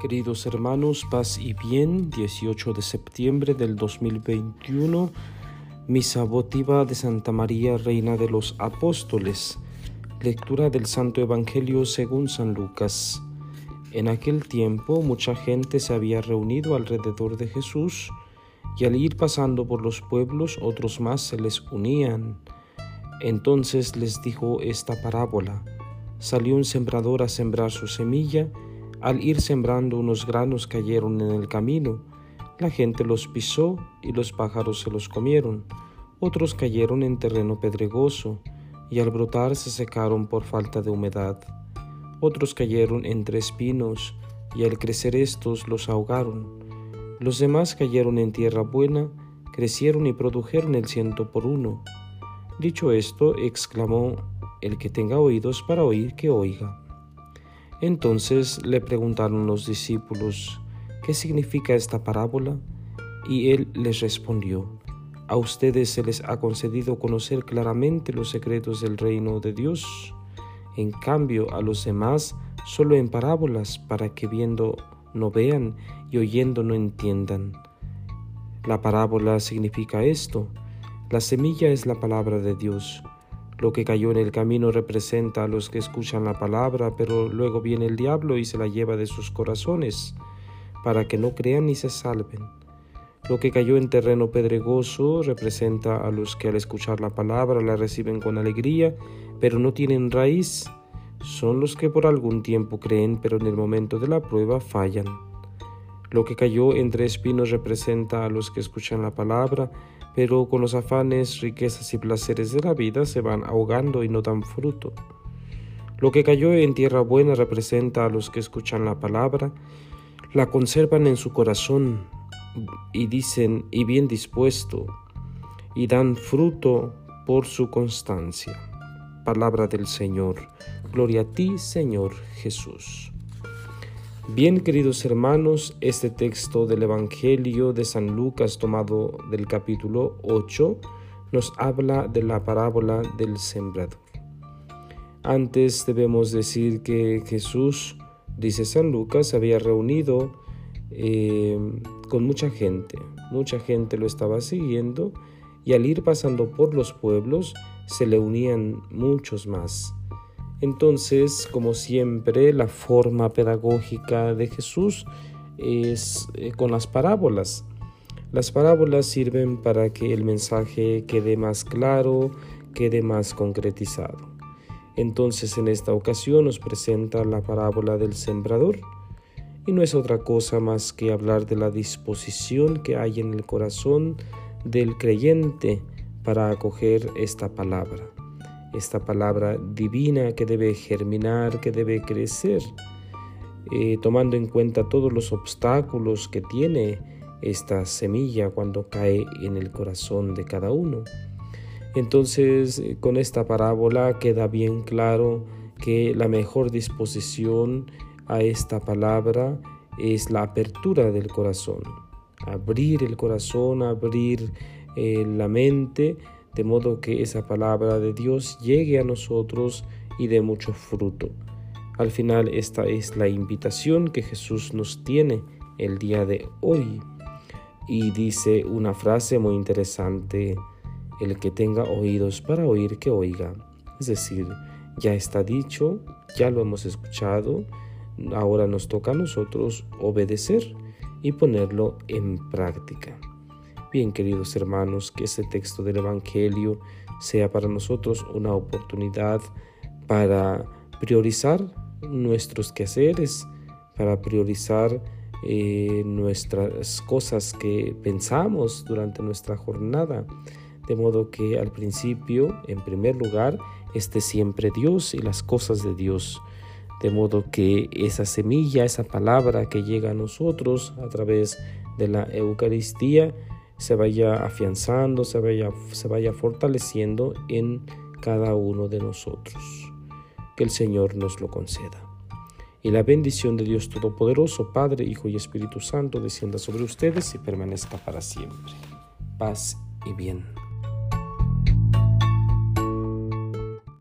Queridos hermanos, paz y bien, 18 de septiembre del 2021, misa votiva de Santa María, Reina de los Apóstoles, lectura del Santo Evangelio según San Lucas. En aquel tiempo mucha gente se había reunido alrededor de Jesús, y al ir pasando por los pueblos otros más se les unían. Entonces les dijo esta parábola. Salió un sembrador a sembrar su semilla, al ir sembrando unos granos cayeron en el camino. La gente los pisó y los pájaros se los comieron. Otros cayeron en terreno pedregoso y al brotar se secaron por falta de humedad. Otros cayeron entre espinos y al crecer estos los ahogaron. Los demás cayeron en tierra buena, crecieron y produjeron el ciento por uno. Dicho esto, exclamó, El que tenga oídos para oír, que oiga. Entonces le preguntaron los discípulos, ¿qué significa esta parábola? Y él les respondió, a ustedes se les ha concedido conocer claramente los secretos del reino de Dios, en cambio a los demás solo en parábolas para que viendo no vean y oyendo no entiendan. La parábola significa esto, la semilla es la palabra de Dios. Lo que cayó en el camino representa a los que escuchan la palabra, pero luego viene el diablo y se la lleva de sus corazones, para que no crean ni se salven. Lo que cayó en terreno pedregoso representa a los que al escuchar la palabra la reciben con alegría, pero no tienen raíz. Son los que por algún tiempo creen, pero en el momento de la prueba fallan. Lo que cayó entre espinos representa a los que escuchan la palabra, pero con los afanes, riquezas y placeres de la vida se van ahogando y no dan fruto. Lo que cayó en tierra buena representa a los que escuchan la palabra, la conservan en su corazón y dicen y bien dispuesto, y dan fruto por su constancia. Palabra del Señor. Gloria a ti, Señor Jesús. Bien, queridos hermanos, este texto del Evangelio de San Lucas tomado del capítulo 8 nos habla de la parábola del sembrador. Antes debemos decir que Jesús, dice San Lucas, había reunido eh, con mucha gente. Mucha gente lo estaba siguiendo y al ir pasando por los pueblos se le unían muchos más. Entonces, como siempre, la forma pedagógica de Jesús es eh, con las parábolas. Las parábolas sirven para que el mensaje quede más claro, quede más concretizado. Entonces, en esta ocasión nos presenta la parábola del sembrador y no es otra cosa más que hablar de la disposición que hay en el corazón del creyente para acoger esta palabra esta palabra divina que debe germinar, que debe crecer, eh, tomando en cuenta todos los obstáculos que tiene esta semilla cuando cae en el corazón de cada uno. Entonces, eh, con esta parábola queda bien claro que la mejor disposición a esta palabra es la apertura del corazón, abrir el corazón, abrir eh, la mente, de modo que esa palabra de Dios llegue a nosotros y dé mucho fruto. Al final esta es la invitación que Jesús nos tiene el día de hoy. Y dice una frase muy interesante, el que tenga oídos para oír, que oiga. Es decir, ya está dicho, ya lo hemos escuchado, ahora nos toca a nosotros obedecer y ponerlo en práctica. Bien, queridos hermanos, que ese texto del Evangelio sea para nosotros una oportunidad para priorizar nuestros quehaceres, para priorizar eh, nuestras cosas que pensamos durante nuestra jornada, de modo que al principio, en primer lugar, esté siempre Dios y las cosas de Dios, de modo que esa semilla, esa palabra que llega a nosotros a través de la Eucaristía, se vaya afianzando, se vaya, se vaya fortaleciendo en cada uno de nosotros. Que el Señor nos lo conceda. Y la bendición de Dios Todopoderoso, Padre, Hijo y Espíritu Santo, descienda sobre ustedes y permanezca para siempre. Paz y bien.